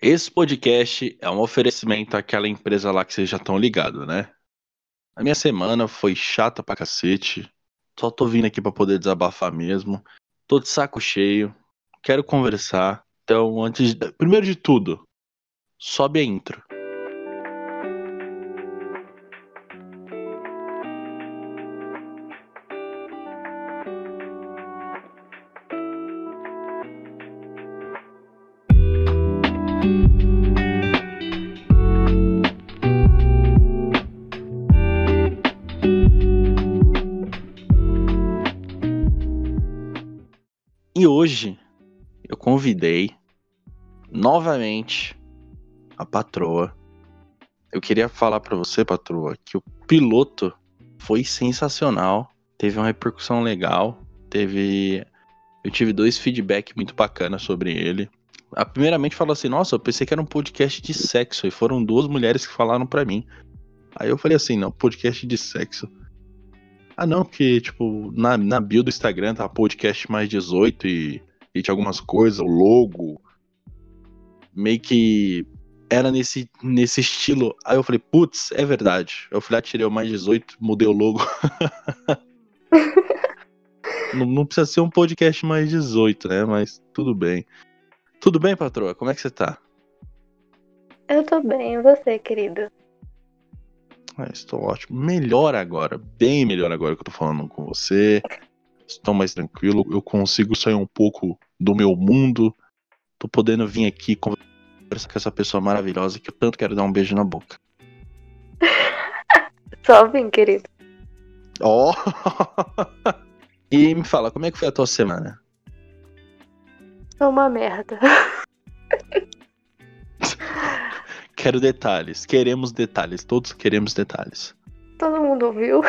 Esse podcast é um oferecimento àquela empresa lá que vocês já estão ligados, né? A minha semana foi chata pra cacete. Só tô vindo aqui pra poder desabafar mesmo. Tô de saco cheio. Quero conversar. Então, antes de... Primeiro de tudo, sobe a intro. E hoje eu convidei novamente a patroa. Eu queria falar pra você, patroa, que o piloto foi sensacional, teve uma repercussão legal, teve eu tive dois feedback muito bacanas sobre ele. A primeiramente falou assim: "Nossa, eu pensei que era um podcast de sexo" e foram duas mulheres que falaram pra mim. Aí eu falei assim: "Não, podcast de sexo". Ah, não, porque, tipo, na, na bio do Instagram tá podcast mais 18 e, e tinha algumas coisas, o logo. Meio que era nesse, nesse estilo. Aí eu falei, putz, é verdade. Eu fui lá, tirei o mais 18, mudei o logo. não, não precisa ser um podcast mais 18, né? Mas tudo bem. Tudo bem, patroa? Como é que você tá? Eu tô bem, e você, querido? Ah, estou ótimo. Melhor agora, bem melhor agora que eu tô falando com você. Estou mais tranquilo, eu consigo sair um pouco do meu mundo. Tô podendo vir aqui conversar com essa pessoa maravilhosa que eu tanto quero dar um beijo na boca. Só vim, querido. Ó! e me fala, como é que foi a tua semana? É uma merda. Quero detalhes, queremos detalhes, todos queremos detalhes. Todo mundo ouviu.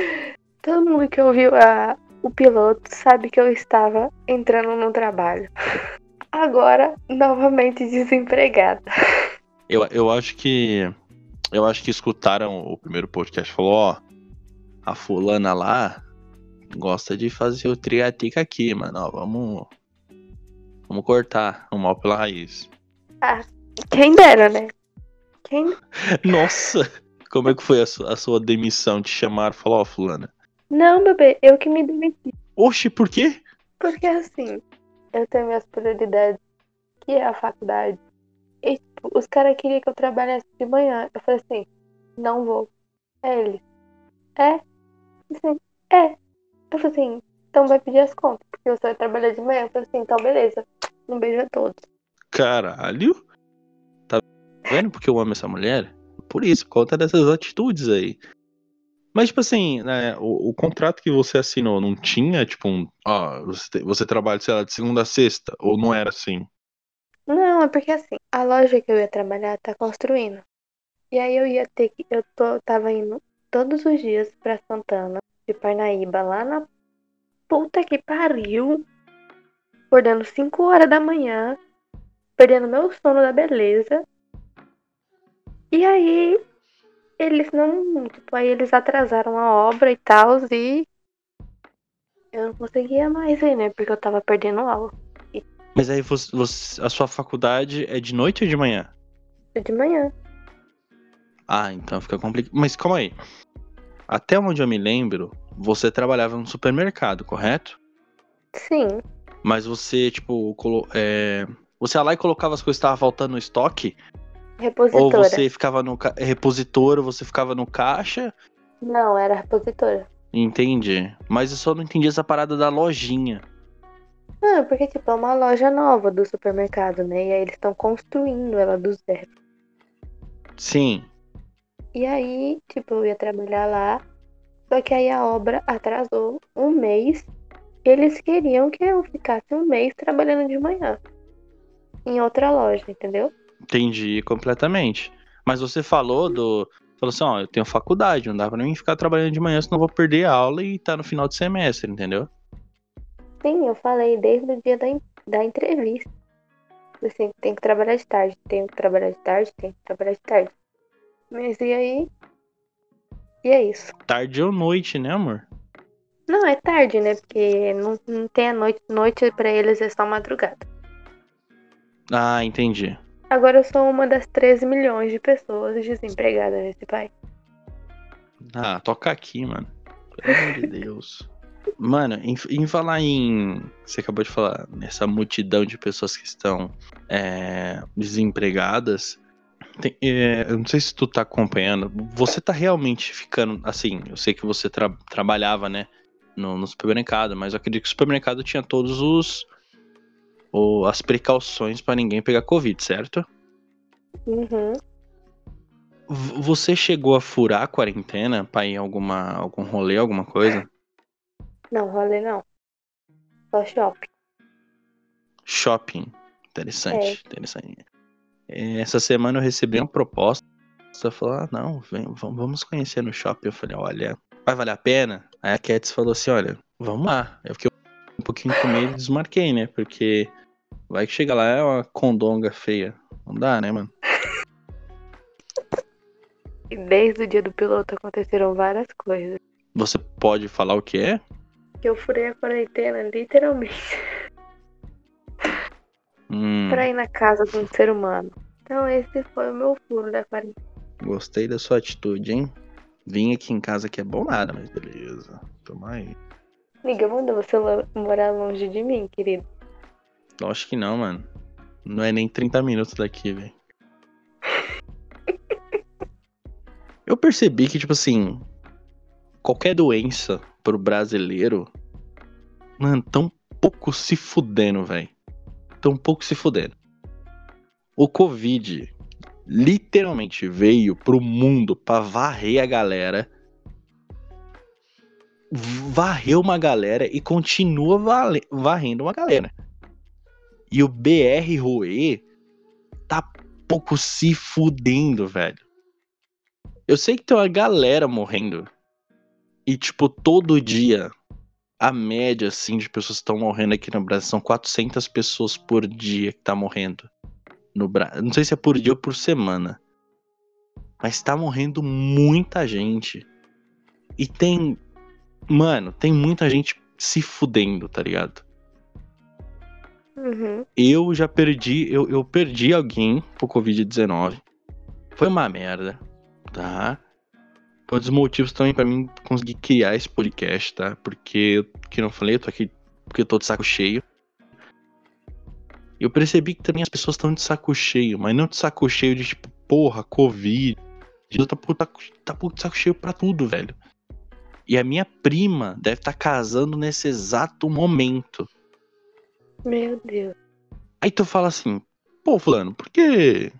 Todo mundo que ouviu a, o piloto sabe que eu estava entrando no trabalho. Agora, novamente desempregada. Eu, eu acho que. Eu acho que escutaram o primeiro podcast falou, ó. A fulana lá gosta de fazer o triatica aqui, mano. Ó, vamos. Vamos cortar o mal pela raiz. Ah, quem dera, né? Quem? Nossa! Como é que foi a sua, a sua demissão? Te chamaram e falaram, ó, fulana. Não, bebê, eu que me demiti. Oxe, por quê? Porque assim, eu tenho minhas prioridades, que é a faculdade. E tipo, os caras queriam que eu trabalhasse de manhã. Eu falei assim, não vou. É ele. É? Assim, é. Eu falei assim, então vai pedir as contas, porque você vai trabalhar de manhã. Eu falei assim, então beleza. Um beijo a todos. Caralho! Tá vendo porque eu amo essa mulher? Por isso, por conta dessas atitudes aí. Mas, tipo assim, né, o, o contrato que você assinou não tinha, tipo, um. Ó, você, você trabalha, sei lá, de segunda a sexta? Ou não era assim? Não, é porque assim, a loja que eu ia trabalhar tá construindo. E aí eu ia ter que. Eu tô, tava indo todos os dias pra Santana, de Parnaíba, lá na puta que pariu. Acordando 5 horas da manhã, perdendo meu sono da beleza. E aí, eles não. Tipo, aí eles atrasaram a obra e tal, e. Eu não conseguia mais ir, né? Porque eu tava perdendo aula. Mas aí você, você- a sua faculdade é de noite ou de manhã? De manhã. Ah, então fica complicado. Mas calma aí. Até onde eu me lembro, você trabalhava no supermercado, correto? Sim. Mas você, tipo, colo- é, você ia lá e colocava as coisas que estavam faltando no estoque? Ou Repositora. você ficava no ca- repositor, ou você ficava no caixa? Não, era repositora. Entendi. Mas eu só não entendi essa parada da lojinha. Não, porque, tipo, é uma loja nova do supermercado, né? E aí eles estão construindo ela do zero. Sim. E aí, tipo, eu ia trabalhar lá. Só que aí a obra atrasou um mês. Eles queriam que eu ficasse um mês trabalhando de manhã. Em outra loja, entendeu? Entendi completamente. Mas você falou do. Falou assim, ó, eu tenho faculdade, não dá pra mim ficar trabalhando de manhã, senão eu vou perder a aula e tá no final de semestre, entendeu? Sim, eu falei desde o dia da, da entrevista. Assim, tem que trabalhar de tarde, tem que trabalhar de tarde, tem que trabalhar de tarde. Mas e aí? E é isso. Tarde ou noite, né, amor? Não, é tarde, né? Porque não, não tem a noite. Noite pra eles é só madrugada. Ah, entendi. Agora eu sou uma das 13 milhões de pessoas desempregadas nesse país. Ah, toca aqui, mano. Pelo amor de Deus. Mano, em, em, falar em. Você acabou de falar, nessa multidão de pessoas que estão é, desempregadas. Tem, é, eu não sei se tu tá acompanhando. Você tá realmente ficando. Assim, eu sei que você tra trabalhava, né? No, no, supermercado, mas eu acredito que o supermercado tinha todos os. O, as precauções para ninguém pegar Covid, certo? Uhum. Você chegou a furar a quarentena pra ir em alguma, algum rolê, alguma coisa? Não, rolê não. Só shopping. Shopping. Interessante, é. interessante. É, essa semana eu recebi uma proposta. Você falou, ah, não, vem, vamos conhecer no shopping. Eu falei, olha, vai valer a pena? Aí a Cats falou assim, olha, vamos lá. Eu fiquei pouquinho com medo e desmarquei, né? Porque vai que chega lá é uma condonga feia. Não dá, né, mano? Desde o dia do piloto aconteceram várias coisas. Você pode falar o que é? que eu furei a quarentena, literalmente. Hum. pra ir na casa de um ser humano. Então esse foi o meu furo da quarentena. Gostei da sua atitude, hein? Vim aqui em casa que é bom nada, mas beleza. Toma aí. Liga, manda você morar longe de mim, querido. Acho que não, mano. Não é nem 30 minutos daqui, velho. Eu percebi que, tipo assim, qualquer doença pro brasileiro, mano, tão pouco se fudendo, velho. Tão pouco se fudendo. O Covid literalmente veio pro mundo pra varrer a galera. Varreu uma galera e continua varrendo uma galera. E o BR Roe tá pouco se fudendo, velho. Eu sei que tem uma galera morrendo e, tipo, todo dia, a média, assim, de pessoas que estão morrendo aqui no Brasil são 400 pessoas por dia que tá morrendo. No Brasil. Não sei se é por dia ou por semana. Mas tá morrendo muita gente. E tem. Mano, tem muita gente se fudendo, tá ligado? Uhum. Eu já perdi. Eu, eu perdi alguém pro Covid-19. Foi uma merda, tá? Foi um dos motivos também para mim conseguir criar esse podcast, tá? Porque, que não falei, eu tô aqui porque eu tô de saco cheio. Eu percebi que também as pessoas estão de saco cheio, mas não de saco cheio de tipo, porra, Covid. Tá, tá, tá de saco cheio pra tudo, velho. E a minha prima deve estar tá casando nesse exato momento. Meu Deus. Aí tu fala assim, pô, fulano, por que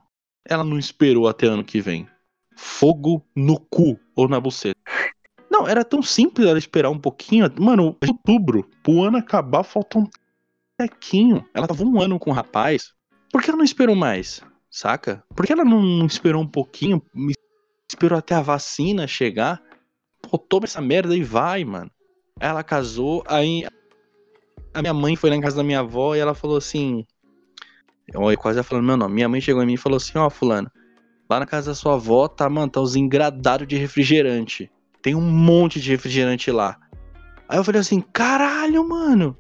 ela não esperou até ano que vem? fogo no cu ou na buceta. Não, era tão simples ela esperar um pouquinho. Mano, outubro, pro ano acabar, falta um tequinho. Ela tava um ano com o rapaz. Por que ela não esperou mais? Saca? Por que ela não esperou um pouquinho? Esperou até a vacina chegar? Pô, toma essa merda e vai, mano. Ela casou, aí a minha mãe foi lá em casa da minha avó e ela falou assim. Olha, quase falando meu nome. Minha mãe chegou em mim e falou assim: Ó, oh, Fulano, Lá na casa da sua avó, tá, mano, tá os engradados de refrigerante. Tem um monte de refrigerante lá. Aí eu falei assim, caralho, mano.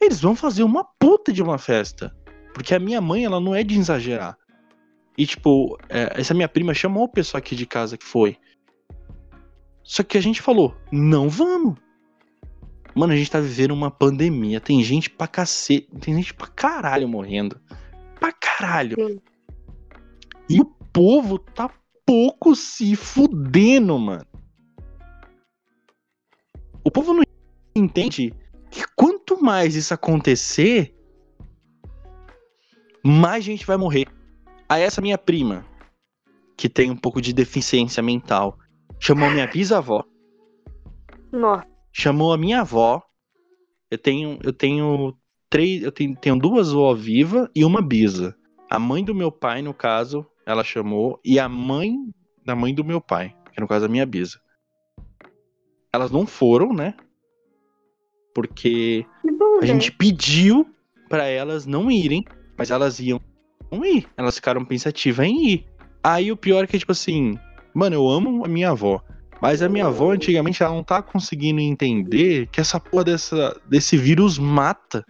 Eles vão fazer uma puta de uma festa. Porque a minha mãe, ela não é de exagerar. E, tipo, é, essa minha prima chamou o pessoal aqui de casa que foi. Só que a gente falou, não vamos. Mano, a gente tá vivendo uma pandemia. Tem gente pra cacete. Tem gente pra caralho morrendo. Pra caralho. Sim. E o povo tá pouco se fudendo, mano. O povo não entende que quanto mais isso acontecer, mais gente vai morrer. Aí essa minha prima, que tem um pouco de deficiência mental, chamou minha bisavó. Nossa. Chamou a minha avó. Eu tenho, eu tenho três, eu tenho, tenho duas vó viva e uma bisa. A mãe do meu pai, no caso, ela chamou, e a mãe da mãe do meu pai, que no caso a minha bisa. Elas não foram, né? Porque bom, a gente pediu para elas não irem, mas elas iam não ir. Elas ficaram pensativas em ir. Aí o pior é que, tipo assim, mano, eu amo a minha avó. Mas a minha avó, antigamente, ela não tá conseguindo entender que essa porra dessa, desse vírus mata.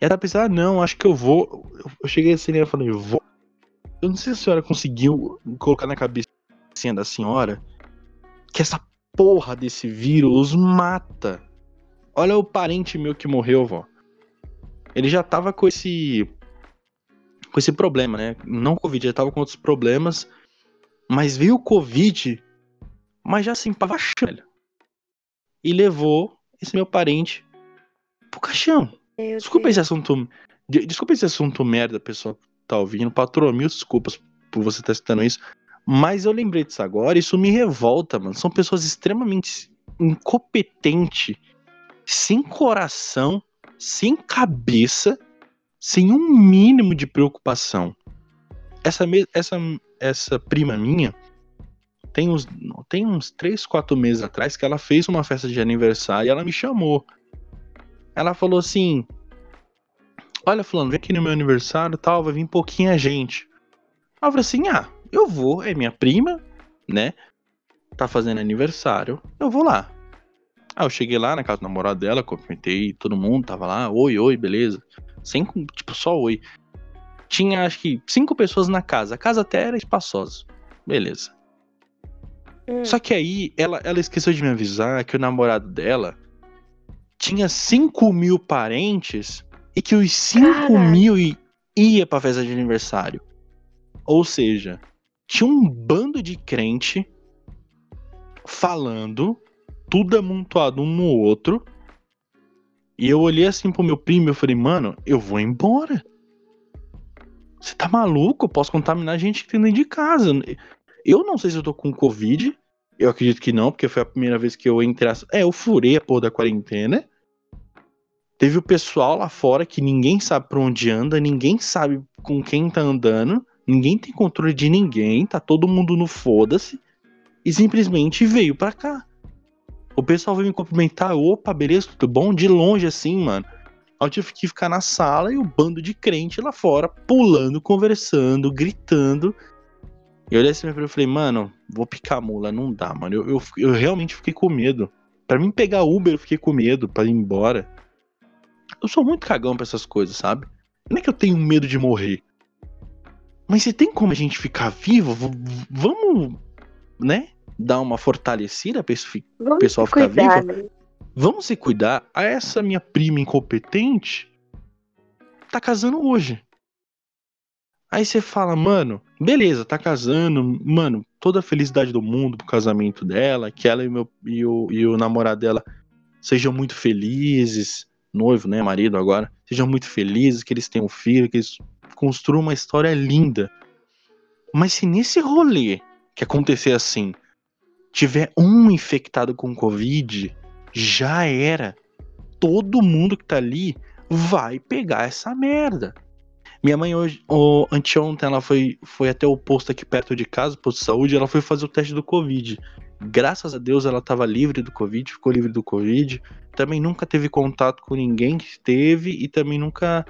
E ela tá pensando, ah, não, acho que eu vou. Eu cheguei assim e falei, vou eu não sei se a senhora conseguiu colocar na cabecinha da senhora que essa porra desse vírus mata. Olha o parente meu que morreu, vó. Ele já tava com esse com esse problema, né? Não Covid, já tava com outros problemas, mas veio o Covid, mas já assim, pra velho. E levou esse meu parente pro caixão. Meu Desculpa Deus. esse assunto. de- Desculpa esse assunto merda, pessoal que tá ouvindo. Patroa, mil desculpas por você estar citando isso. Mas eu lembrei disso agora, isso me revolta, mano. São pessoas extremamente incompetentes, sem coração, sem cabeça, sem um mínimo de preocupação. Essa, essa, essa prima minha tem uns, tem uns 3, 4 meses atrás que ela fez uma festa de aniversário e ela me chamou. Ela falou assim: Olha, Fulano, vem aqui no meu aniversário tal, vai vir pouquinha gente. Eu falei assim: Ah, eu vou, é minha prima, né? Tá fazendo aniversário, eu vou lá. Aí eu cheguei lá na casa do namorado dela, cumprimentei todo mundo, tava lá, oi, oi, beleza. Sem, tipo, só oi. Tinha acho que cinco pessoas na casa, a casa até era espaçosa. Beleza. Hum, Só que aí ela, ela esqueceu de me avisar que o namorado dela tinha 5 mil parentes e que os 5 Caraca. mil ia pra festa de aniversário. Ou seja, tinha um bando de crente falando, tudo amontoado um no outro. E eu olhei assim pro meu primo e falei, mano, eu vou embora. Você tá maluco? Eu posso contaminar gente que tem dentro de casa. Eu não sei se eu tô com Covid. Eu acredito que não, porque foi a primeira vez que eu entrei. É, eu furei a porra da quarentena. Teve o pessoal lá fora que ninguém sabe pra onde anda, ninguém sabe com quem tá andando, ninguém tem controle de ninguém, tá todo mundo no foda-se. E simplesmente veio pra cá. O pessoal veio me cumprimentar, opa, beleza, tudo bom? De longe assim, mano. Eu tive que ficar na sala e o bando de crente lá fora, pulando, conversando, gritando. E eu olhei assim e falei, mano, vou picar a mula, não dá, mano. Eu, eu, eu realmente fiquei com medo. Pra mim pegar Uber, eu fiquei com medo pra ir embora. Eu sou muito cagão pra essas coisas, sabe? Não é que eu tenho medo de morrer. Mas se tem como a gente ficar vivo, vamos, né? Dar uma fortalecida pra isso fi- Vamos pessoal ficar cuidar, vivo? né? Vamos se cuidar. A essa minha prima incompetente tá casando hoje. Aí você fala, mano, beleza, tá casando, mano, toda a felicidade do mundo pro casamento dela, que ela e, meu, e, o, e o namorado dela sejam muito felizes, noivo, né, marido agora, sejam muito felizes, que eles tenham filho, que eles construam uma história linda. Mas se nesse rolê que acontecer assim, tiver um infectado com Covid, já era. Todo mundo que tá ali vai pegar essa merda. Minha mãe hoje, o, anteontem, ela foi, foi até o posto aqui perto de casa, posto de saúde, ela foi fazer o teste do Covid. Graças a Deus ela tava livre do Covid, ficou livre do Covid. Também nunca teve contato com ninguém que teve e também nunca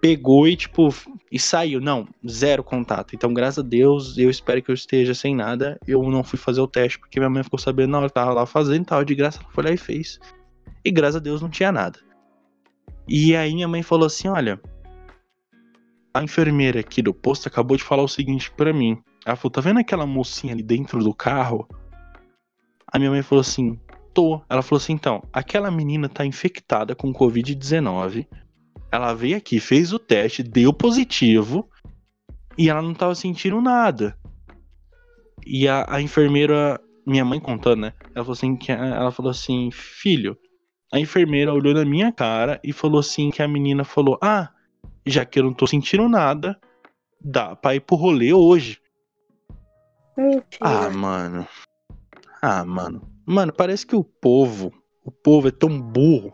pegou e tipo e saiu. Não, zero contato. Então, graças a Deus, eu espero que eu esteja sem nada. Eu não fui fazer o teste porque minha mãe ficou sabendo na hora que tava lá fazendo, tava de graça, ela foi lá e fez. E graças a Deus não tinha nada. E aí minha mãe falou assim: olha, a enfermeira aqui do posto acabou de falar o seguinte pra mim. Ela falou: tá vendo aquela mocinha ali dentro do carro? A minha mãe falou assim: tô. Ela falou assim: então, aquela menina tá infectada com Covid-19. Ela veio aqui, fez o teste, deu positivo e ela não tava sentindo nada. E a, a enfermeira, minha mãe contando, né? Ela falou assim que ela falou assim, filho. A enfermeira olhou na minha cara e falou assim que a menina falou: "Ah, já que eu não tô sentindo nada, dá pra ir pro rolê hoje". Mentira. Ah, mano. Ah, mano. Mano, parece que o povo, o povo é tão burro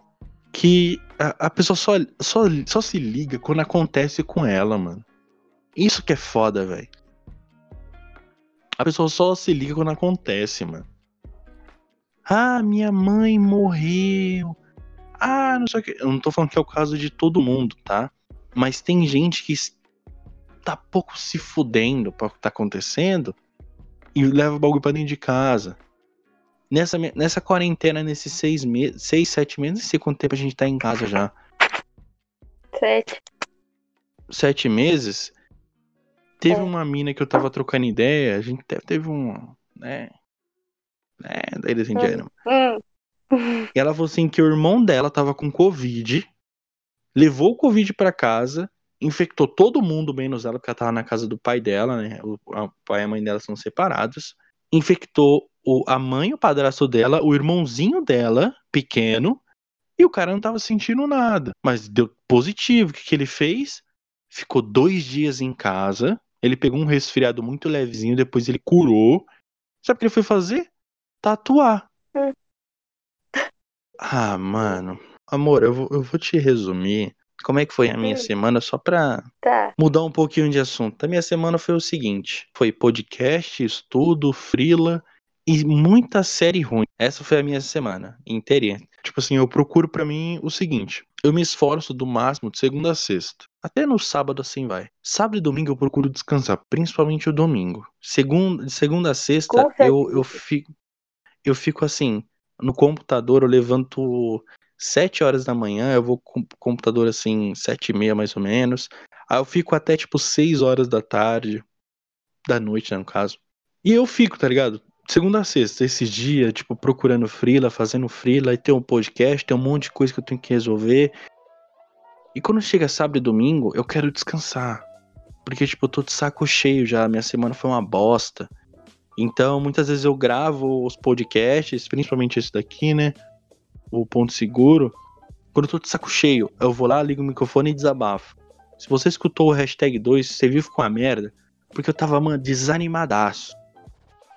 que a, a pessoa só, só, só se liga quando acontece com ela, mano. Isso que é foda, velho. A pessoa só se liga quando acontece, mano. Ah, minha mãe morreu. Ah, não sei o que. Eu não tô falando que é o caso de todo mundo, tá? Mas tem gente que tá pouco se fudendo pra o que tá acontecendo e leva o bagulho pra dentro de casa. Nessa, nessa quarentena, nesses seis meses, seis, sete meses, não sei quanto tempo a gente tá em casa já. Sete. Sete meses, Teve É. uma mina que eu tava trocando ideia, a gente teve um. né? Né, ladies and Hum. Hum. E ela falou assim que o irmão dela tava com Covid, levou o Covid pra casa, infectou todo mundo, menos ela, porque ela tava na casa do pai dela, né? O, a- o pai e a mãe dela são separados. Infectou o, a mãe, e o padrasto dela, o irmãozinho dela, pequeno, e o cara não tava sentindo nada. Mas deu positivo. O que, que ele fez? Ficou dois dias em casa. Ele pegou um resfriado muito levezinho, depois ele curou. Sabe o que ele foi fazer? Tatuar. Hum. Ah, mano. Amor, eu vou, eu vou te resumir como é que foi a minha Hum. semana, só pra Tá. mudar um pouquinho de assunto. A minha semana foi o seguinte: foi podcast, estudo, frila e muita série ruim. Essa foi a minha semana inteirinha. Tipo assim, eu procuro pra mim o seguinte: eu me esforço do máximo de segunda a sexta. Até no sábado assim vai. Sábado e domingo eu procuro descansar, principalmente o domingo. Segunda, de segunda a sexta eu, eu fico eu fico assim, no computador, eu levanto sete horas da manhã, eu vou com o computador assim, sete e meia mais ou menos. Aí eu fico até tipo 6 horas da tarde, da noite, né, no caso. E eu fico, tá ligado? Segunda a sexta, esses dias, tipo, procurando freela, fazendo freela, aí tem um podcast, tem um monte de coisa que eu tenho que resolver. E quando chega sábado e domingo, eu quero descansar. Porque, tipo, eu tô de saco cheio já, minha semana foi uma bosta. Então, muitas vezes eu gravo os podcasts, principalmente esse daqui, né? O Ponto Seguro. Quando eu tô de saco cheio, eu vou lá, ligo o microfone e desabafo. Se você escutou o hashtag 2, você viu que ficou uma merda, porque eu tava, mano, desanimadaço.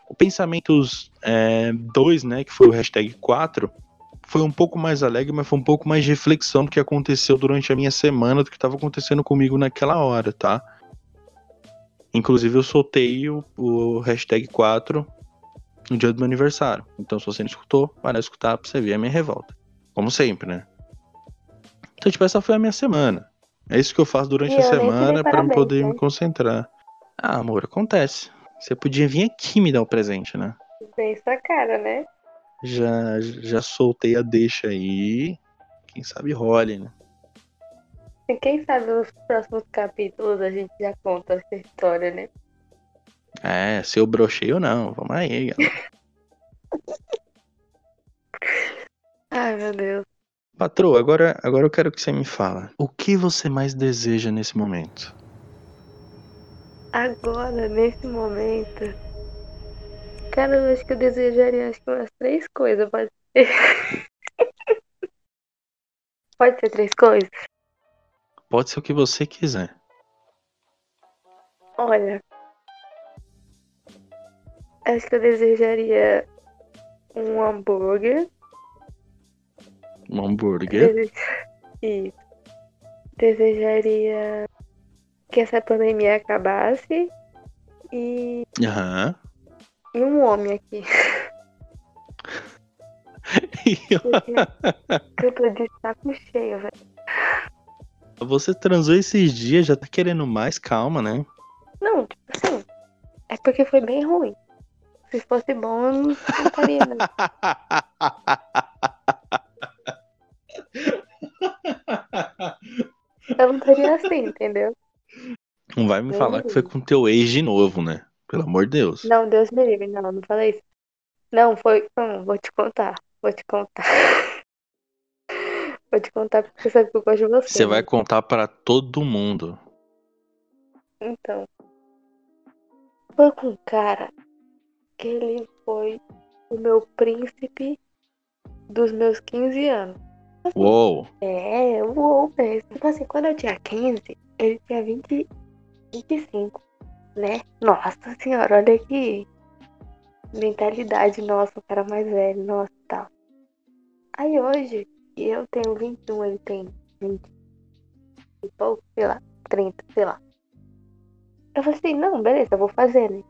O Pensamentos 2, né, que foi o hashtag 4, foi um pouco mais alegre, mas foi um pouco mais de reflexão do que aconteceu durante a minha semana, do que tava acontecendo comigo naquela hora, tá? Inclusive eu soltei o, o hashtag 4 no dia do meu aniversário. Então se você não escutou, vai lá escutar pra você ver a minha revolta. Como sempre, né? Então, tipo, essa foi a minha semana. É isso que eu faço durante E a semana parabéns, poder né? me concentrar. Ah, amor, acontece. Você podia vir aqui me dar o presente, né? Bem sua cara, né? Já, já soltei a deixa aí. Quem sabe role, né? E quem sabe nos próximos capítulos a gente já conta essa história, né? É, se eu brochei ou não. Vamos aí, galera. Ai, meu Deus. Patroa, agora, agora eu quero que você me fala. O que você mais deseja nesse momento? Agora, nesse momento. Cara, eu acho que eu desejaria acho que umas três coisas, pode ser. pode ser três coisas? Pode ser o que você quiser. Olha. Acho que eu desejaria um hambúrguer. Um hambúrguer. Dese- Isso. Desejaria que essa pandemia acabasse e, Aham. e um homem aqui. Eu tô de saco cheio, velho. você transou esses dias, já tá querendo mais? Calma, né? Não, tipo assim. É porque foi bem ruim. Se fosse bom, eu não, não estaria. Não. Eu não estaria assim, entendeu? Não vai me falar que foi com teu ex de novo, né? Pelo amor de Deus. Não, Deus me livre, não, não falei isso. Não, foi. Hum, vou te contar. Vou te contar. Vou te contar porque você sabe que eu gosto de você. Você né? vai contar pra todo mundo. Então. Foi com um cara ele foi o meu príncipe dos meus 15 anos. Uou. É, uou, mesmo. Tipo assim, quando eu tinha 15, ele tinha 20, 25, né? Nossa senhora, olha que mentalidade nossa, o cara mais velho, nossa, tal. Aí hoje, eu tenho 21, ele tem 20 e pouco, sei lá, 30, sei lá. Eu falei assim, não, beleza, eu vou fazer, né?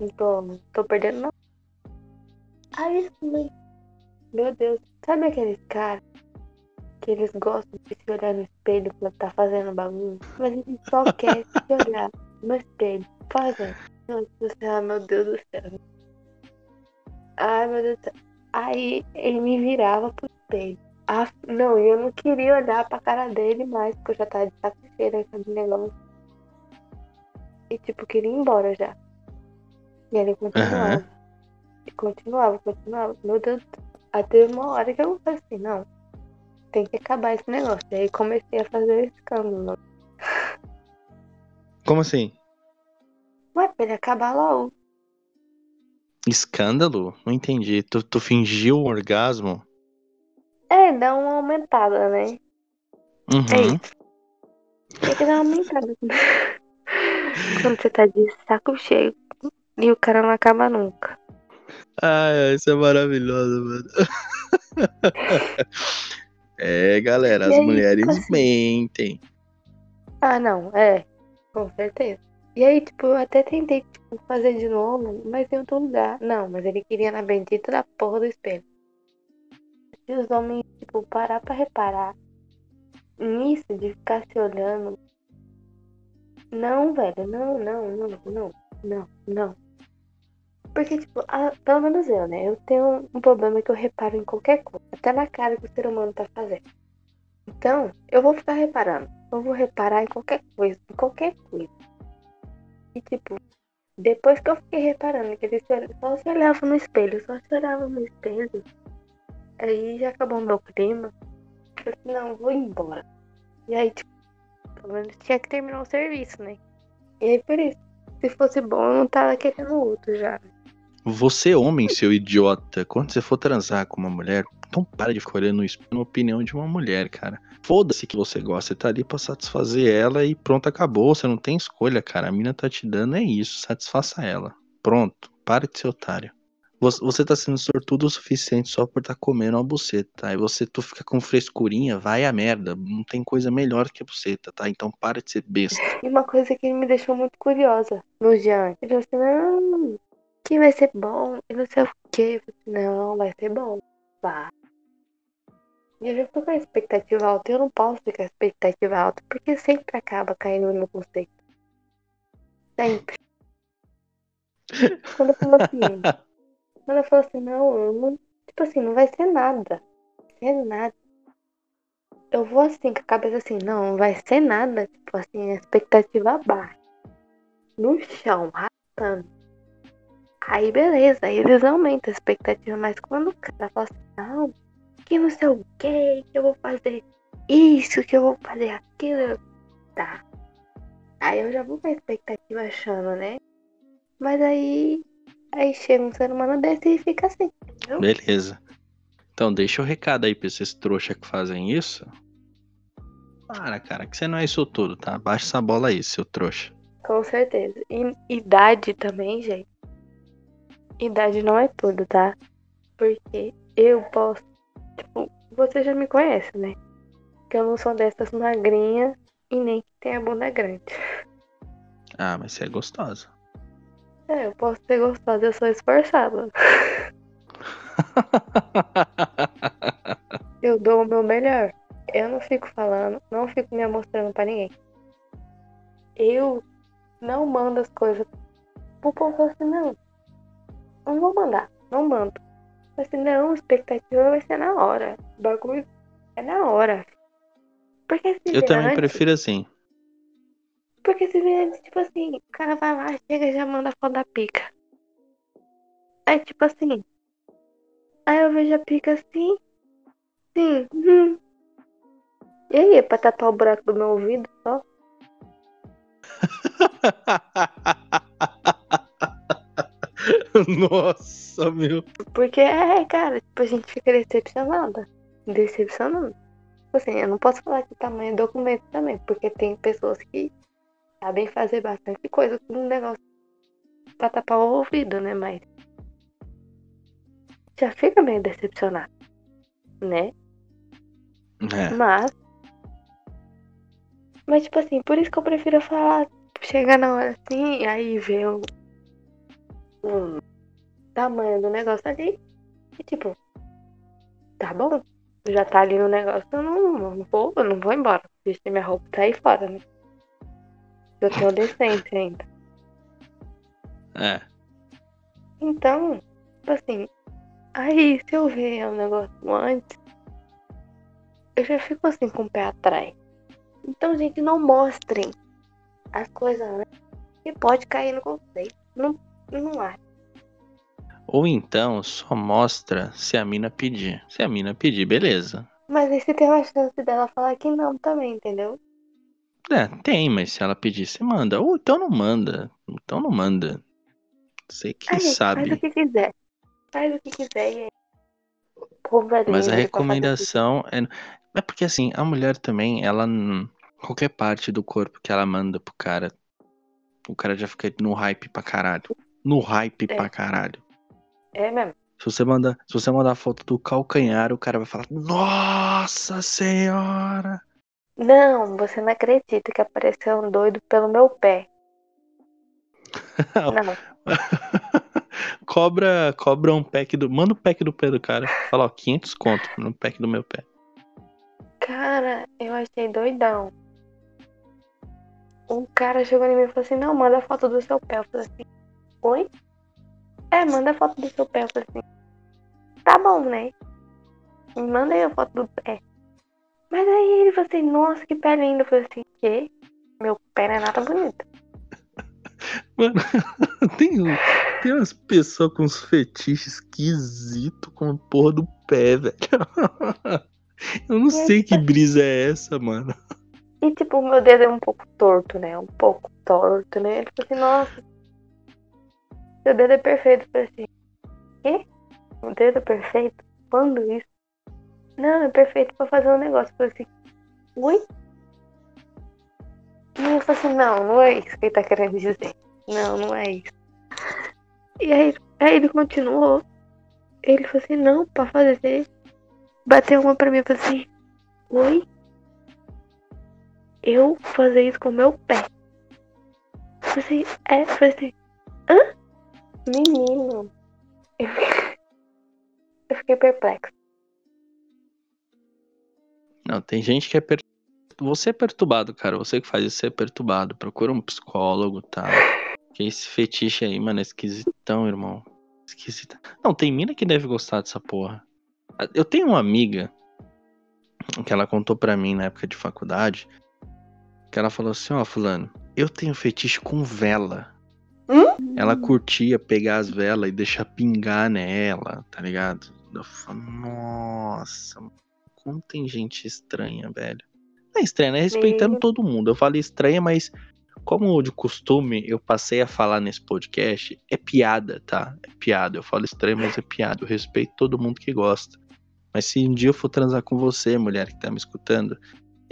Não tô, tô perdendo, não. Aí, meu Deus, sabe aqueles caras que eles gostam de se olhar no espelho quando tá fazendo bagulho? Mas ele só quer se olhar no espelho, fazendo. Meu Deus do céu, meu Deus do céu. Ai, meu Deus do céu. Aí ele me virava pro espelho. Ah, não, e eu não queria olhar pra cara dele mais, porque eu já tava de saco cheio daquele negócio. e, tipo, queria ir embora já. E ele continuava. Aham. E continuava, continuava. Meu Deus. Até uma hora que eu falei assim, não. Tem que acabar esse negócio. E aí comecei a fazer escândalo. Como assim? Ué, pra ele acabar logo. Escândalo? Não entendi. Tu, tu fingiu um orgasmo? É, dá uma aumentada, né? É Uhum. isso. Tem que dar uma aumentada. Quando você tá de saco cheio e o cara não acaba nunca. Ai, isso é maravilhoso, mano. é, galera, as E aí, mulheres assim- mentem. Ah, não, é. Com certeza. E aí, tipo, eu até tentei tipo, fazer de novo, mas em outro lugar. Não, mas ele queria na bendita da porra do espelho. Se os homens, tipo, parar pra reparar nisso de ficar se olhando. Não, velho, não, não, não, não, não, não. Porque, tipo, a- pelo menos eu, né? Eu tenho um problema que eu reparo em qualquer coisa, até na cara que o ser humano tá fazendo. Então, eu vou ficar reparando. Eu vou reparar em qualquer coisa, em qualquer coisa. E, tipo, depois que eu fiquei reparando que ele só se olhava no espelho, só se olhava no espelho, aí já acabou o meu clima. Eu falei, não, vou embora. E aí, tipo, pelo menos tinha que terminar o serviço, né? E aí, por isso, se fosse bom, eu não tava querendo outro já. Você, homem, seu idiota, quando você for transar com uma mulher, não para de ficar olhando no na opinião de uma mulher, cara. Foda-se que você gosta, você tá ali pra satisfazer ela e pronto, acabou. Você não tem escolha, cara. A mina tá te dando, é isso, satisfaça ela. Pronto, para de ser otário. Você, você tá sendo sortudo o suficiente só por tá comendo uma buceta. Aí você tu fica com frescurinha, vai a merda. Não tem coisa melhor que a buceta, tá? Então para de ser besta. E uma coisa que me deixou muito curiosa no Jean. Ele falou assim, não, que vai ser bom, e não sei o assim, não, vai ser bom. Vai. E eu já fui com a expectativa alta. Eu não posso ficar com a expectativa alta, porque sempre acaba caindo no meu conceito. Sempre. Quando eu falo assim, quando eu falo assim, não, eu não, tipo assim, não vai ser nada. Não vai ser nada. Eu vou assim, com a cabeça assim, não, não vai ser nada. Tipo assim, a expectativa baixa. No chão, arrastando. Aí beleza, aí eles aumentam a expectativa, mas quando o cara fala assim, não, que não sei o que, que eu vou fazer isso, que eu vou fazer aquilo, tá. Aí eu já vou com a expectativa achando, né? Mas aí, aí chega um ser humano desse e fica assim. Beleza. Então deixa o recado aí pra esses trouxa que fazem isso. Para, cara, que você não é isso tudo, tá? Baixa essa bola aí, seu trouxa. Com certeza. E idade também, gente. Idade não é tudo, tá? Porque eu posso. Tipo, você já me conhece, né? Que eu não sou dessas magrinhas e nem que tem a bunda grande. Ah, mas você é gostosa. É, eu posso ser gostosa, eu sou esforçada. Eu dou o meu melhor. Eu não fico falando, não fico me mostrando pra ninguém. Eu não mando as coisas pro povo assim, não. Não vou mandar, não mando. Mas assim, não, a expectativa vai ser na hora. O bagulho é na hora. Porque se Eu também antes- prefiro assim. Porque se vier antes, tipo assim, o cara vai lá, chega e já manda a foto da pica. Aí tipo assim. Aí eu vejo a pica assim. Sim. Hum. E aí, é pra tapar o buraco do meu ouvido só? Nossa, meu. Porque é, cara, tipo, a gente fica decepcionada. Decepcionada. Tipo assim, eu não posso falar que tamanho é documento também, porque tem pessoas que sabem fazer bastante coisa com um negócio pra tapar o ouvido, né? Mas já fica meio decepcionado, né? É. Mas. Mas, tipo assim, por isso que eu prefiro falar, chegar na hora assim, aí ver o, o tamanho do negócio ali. E tipo, tá bom. Já tá ali no negócio, eu não, não vou, eu não vou embora. Vestir minha roupa e sair fora, né? Eu tenho decência ainda. É. Então, tipo assim, aí se eu ver o negócio antes, eu já fico assim com o pé atrás. Então, gente, não mostrem as coisas antes. E pode cair no conceito. Não, não acho. Ou então só mostra se a mina pedir. Se a mina pedir, beleza. Mas aí você tem uma chance dela falar que não também, entendeu? É, tem, mas se ela pedir, você manda. Ou então não manda. Então não manda. Você que Ai, gente, Faz o sabe. que quiser. Faz o que quiser e aí. Mas a recomendação é. É porque assim, a mulher também, ela. Qualquer parte do corpo que ela manda pro cara, o cara já fica no hype pra caralho. No hype É. pra caralho. É mesmo. Se você manda, se você mandar foto do calcanhar, o cara vai falar: Nossa senhora! Não, você não acredita que apareceu um doido pelo meu pé. Não. cobra, cobra um pack do. Manda o pack do pé do cara. Fala, ó, 500 conto no pack do meu pé. Cara, eu achei doidão. Um cara chegou em mim e falou assim, não, manda foto do seu pé. Eu falei assim, oi? É, manda foto do seu pé. Eu falei assim, tá bom, né? Me manda aí a foto do pé. Mas aí ele falou assim, nossa, que pé lindo. Eu falei assim, que? Meu pé não é nada bonito. Mano, tem, tem umas pessoas com uns fetiches esquisitos com a porra do pé, velho. Eu não E aí, sei que tipo brisa é essa, mano. E tipo, o meu dedo é um pouco torto, né? Um pouco torto, né? Ele falou assim, nossa, seu dedo é perfeito. Falei assim, quê? O dedo é perfeito? Quando isso? Não, é perfeito pra fazer um negócio. Eu falei assim, ui? E eu falei assim, não, não é isso que ele tá querendo dizer. Não, não é isso. E aí, aí ele continuou. Ele falou assim, não, pra fazer. Bateu uma pra mim e falou assim, oi? eu fazer isso com meu pé. Eu falei assim, é, falei assim, hã? Menino. Eu fiquei, eu fiquei perplexo. Não, tem gente que é. Per... Você é perturbado, cara. Você que faz isso, é perturbado. Procura um psicólogo, tá? Que esse fetiche aí, mano, é esquisitão, irmão. Esquisita. Não, tem mina que deve gostar dessa porra. Eu tenho uma amiga que ela contou pra mim na época de faculdade. Que ela falou assim: Ó, Fulano, eu tenho fetiche com vela. Ela curtia pegar as velas e deixar pingar nela, tá ligado? Eu falo, nossa, como tem gente estranha, velho. Não é estranha, né? Respeitando Meu. todo mundo. Eu falei estranha, mas como de costume eu passei a falar nesse podcast, é piada, tá? É piada. Eu falo estranho, mas é piada. Eu respeito todo mundo que gosta. Mas se um dia eu for transar com você, mulher que tá me escutando,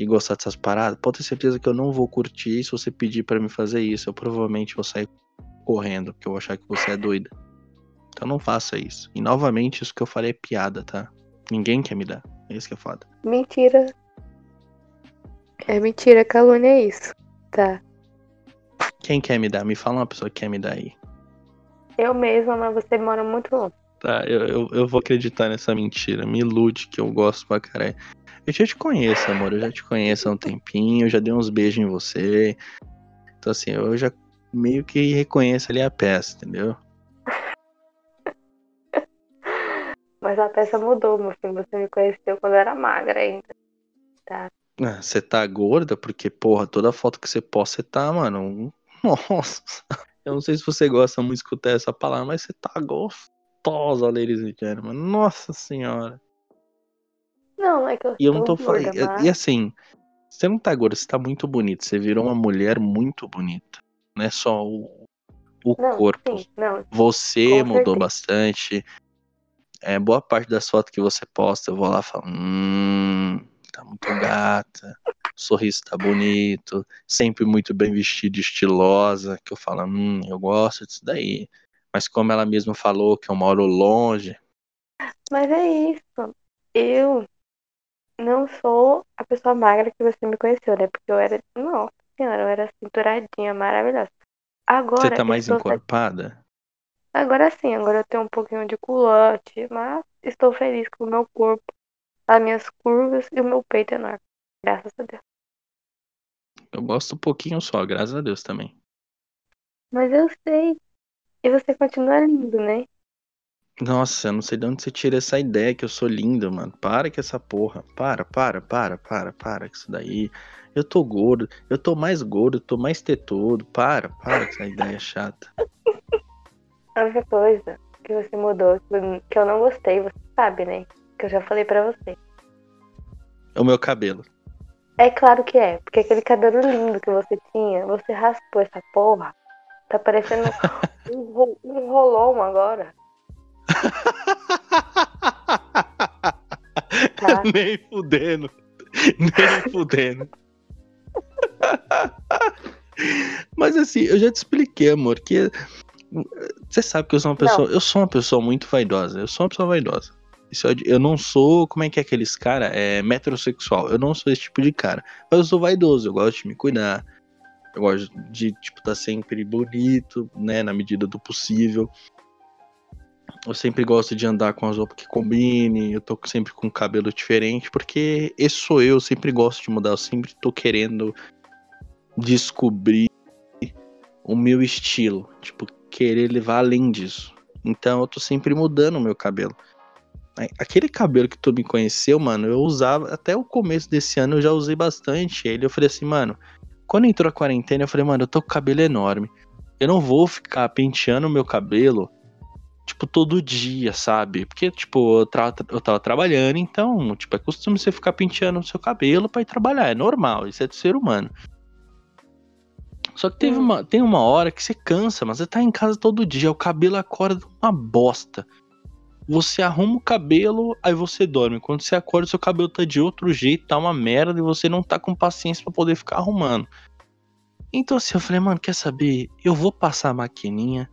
e gostar dessas paradas, pode ter certeza que eu não vou curtir se você pedir pra me fazer isso. Eu provavelmente vou sair correndo, porque eu vou achar que você é doida. Então não faça isso. E novamente, isso que eu falei é piada, tá? Ninguém quer me dar. É isso que é foda. Mentira. É mentira, calúnia é isso. Tá. Quem quer me dar? Me fala uma pessoa que quer me dar aí. Eu mesma, mas você mora muito longe. Tá, eu, eu, eu vou acreditar nessa mentira. Me ilude que eu gosto pra caralho. Eu já te conheço, amor. Eu já te conheço há um tempinho. Eu já dei uns beijos em você. Então, assim, eu já meio que reconheço ali a peça, entendeu? Mas a peça mudou, meu filho. Você me conheceu quando eu era magra ainda. Ah, Você tá gorda porque, porra, toda foto que você posta, você tá, mano. Nossa. Eu não sei se você gosta muito de escutar essa palavra, mas você tá gostosa, ladies and gentlemen. Nossa senhora. Não, é que eu E eu não tô estou falando. gorda, mas... E assim, você não tá gorda, você tá muito bonita. Você virou uma mulher muito bonita. Não é só o, o Não, corpo. sim, não. Você Com mudou certeza. bastante. É, boa parte das fotos que você posta, eu vou lá e falo, hum, tá muito gata, o sorriso tá bonito, sempre muito bem vestida, e estilosa, que eu falo, hum, eu gosto disso daí. Mas como ela mesma falou que eu moro longe, Mas é isso. Eu não sou a pessoa magra que você me conheceu, né? Porque eu era. Nossa senhora, eu era cinturadinha, maravilhosa. Agora você tá mais encorpada? Agora sim, agora eu tenho um pouquinho de culote, mas estou feliz com o meu corpo, as minhas curvas e o meu peito enorme. Graças a Deus. Eu gosto um pouquinho só, graças a Deus também. Mas eu sei. E você continua lindo, né? Nossa, eu não sei de onde você tira essa ideia que eu sou lindo, mano. Para com essa porra. Para, para, para, para, para com isso daí. eu tô gordo, eu tô mais gordo, tô mais tetudo. Para, para com essa ideia chata. Outra coisa que você mudou, que eu não gostei, você sabe, né? Que eu já falei pra você. É o meu cabelo. É claro que é, porque aquele cabelo lindo que você tinha, você raspou essa porra. Tá parecendo um, ro- um rolão agora. Tá? Nem fudendo. Nem fudendo. Mas assim, eu já te expliquei, amor, que você sabe que eu sou uma pessoa, eu sou uma pessoa muito vaidosa. Eu sou uma pessoa vaidosa. Isso eu, eu não sou, como é que é aqueles cara, é metrosexual. Eu não sou esse tipo de cara. Mas eu sou vaidoso, eu gosto de me cuidar. Eu gosto de, tipo, estar sempre bonito, né, na medida do possível. Eu sempre gosto de andar com as roupas que combinem, eu tô sempre com cabelo diferente, porque esse sou eu, eu sempre gosto de mudar, eu sempre tô querendo descobrir o meu estilo, tipo, querer levar além disso. Então eu tô sempre mudando o meu cabelo. Aquele cabelo que tu me conheceu, mano, eu usava até o começo desse ano, eu já usei bastante ele. Eu falei assim, mano, quando entrou a quarentena, eu falei, mano, eu tô com o cabelo enorme. Eu não vou ficar penteando o meu cabelo tipo, todo dia, sabe? Porque, tipo, eu, tra eu tava trabalhando, então, tipo, é costume você ficar penteando o seu cabelo pra ir trabalhar. É normal, isso é do ser humano. Só que teve Hum. uma, tem uma hora que você cansa, mas você tá em casa todo dia, o cabelo acorda uma bosta. Você arruma o cabelo, aí você dorme. Quando você acorda, seu cabelo tá de outro jeito, tá uma merda, e você não tá com paciência pra poder ficar arrumando. Então assim, eu falei, mano, quer saber? Eu vou passar a maquininha,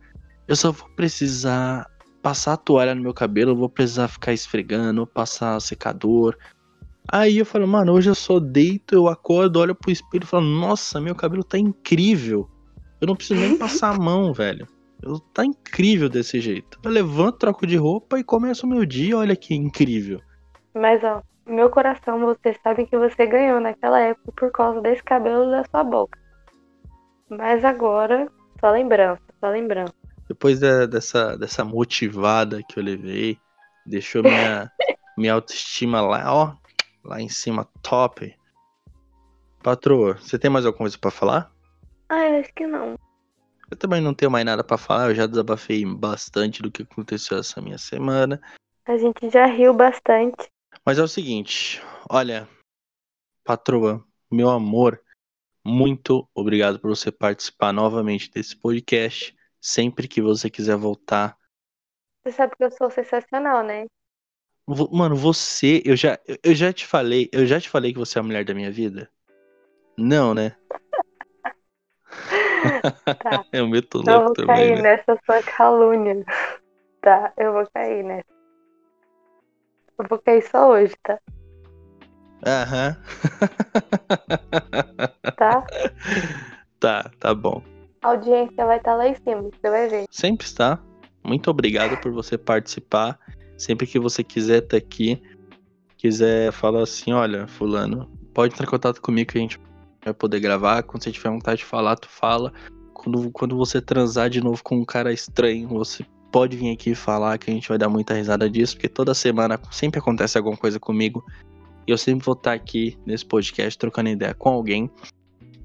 eu só vou precisar passar a toalha no meu cabelo, vou precisar ficar esfregando, passar secador. Aí eu falei, mano, hoje eu só deito, eu acordo, olho pro espelho e falo, nossa, meu cabelo tá incrível. Eu não preciso nem passar a mão, velho. Eu, tá incrível desse jeito. Eu levanto, troco de roupa e começo o meu dia, olha que incrível. Mas, ó, meu coração, você sabe que você ganhou naquela época por causa desse cabelo da sua boca. Mas agora, só lembrança, só lembrança. Depois da- dessa, dessa motivada que eu levei, deixou minha, minha autoestima lá, ó, lá em cima, top. Patroa, você tem mais alguma coisa pra falar? Ah, eu acho que não. Eu também não tenho mais nada pra falar, eu já desabafei bastante do que aconteceu essa minha semana. A gente já riu bastante. Mas é o seguinte, olha, patroa, meu amor, muito obrigado por você participar novamente desse podcast. Sempre que você quiser voltar. Você sabe que eu sou sensacional, né? Mano, você, eu já, eu- eu já te falei, eu já te falei que você é a mulher da minha vida? Não, né? Tá. Eu meto Eu louco vou também, cair né? nessa sua calúnia. Tá, eu vou cair nessa. Eu vou cair só hoje, tá? Aham. Tá? Tá, tá bom. A audiência vai estar lá em cima, você vai ver. Sempre está. Muito obrigado por você participar. Sempre que você quiser estar aqui, quiser falar assim, olha, fulano, pode entrar em contato comigo que a gente vai poder gravar. Quando você tiver vontade de falar, tu fala. Quando, quando você transar de novo com um cara estranho, você pode vir aqui falar que a gente vai dar muita risada disso, porque toda semana sempre acontece alguma coisa comigo. E eu sempre vou estar aqui nesse podcast trocando ideia com alguém.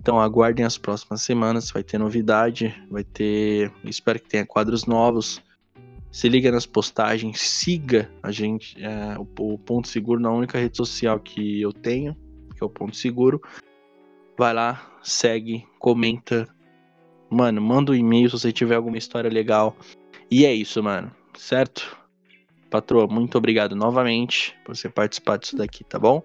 Então aguardem as próximas semanas, vai ter novidade, vai ter. Espero que tenha quadros novos. Se liga nas postagens, siga a gente, é, o, o Ponto Seguro na única rede social que eu tenho, que é o Ponto Seguro. Vai lá, segue, comenta. Mano, manda um e-mail se você tiver alguma história legal. E é isso, mano. Certo? Patroa, muito obrigado novamente por você participar disso daqui, tá bom?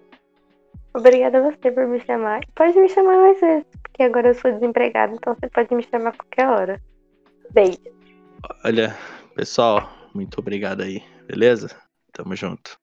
Obrigada a você por me chamar. Pode me chamar mais vezes, porque agora eu sou desempregada, então você pode me chamar a qualquer hora. Beijo. Olha, pessoal, muito obrigado aí, beleza? Tamo junto.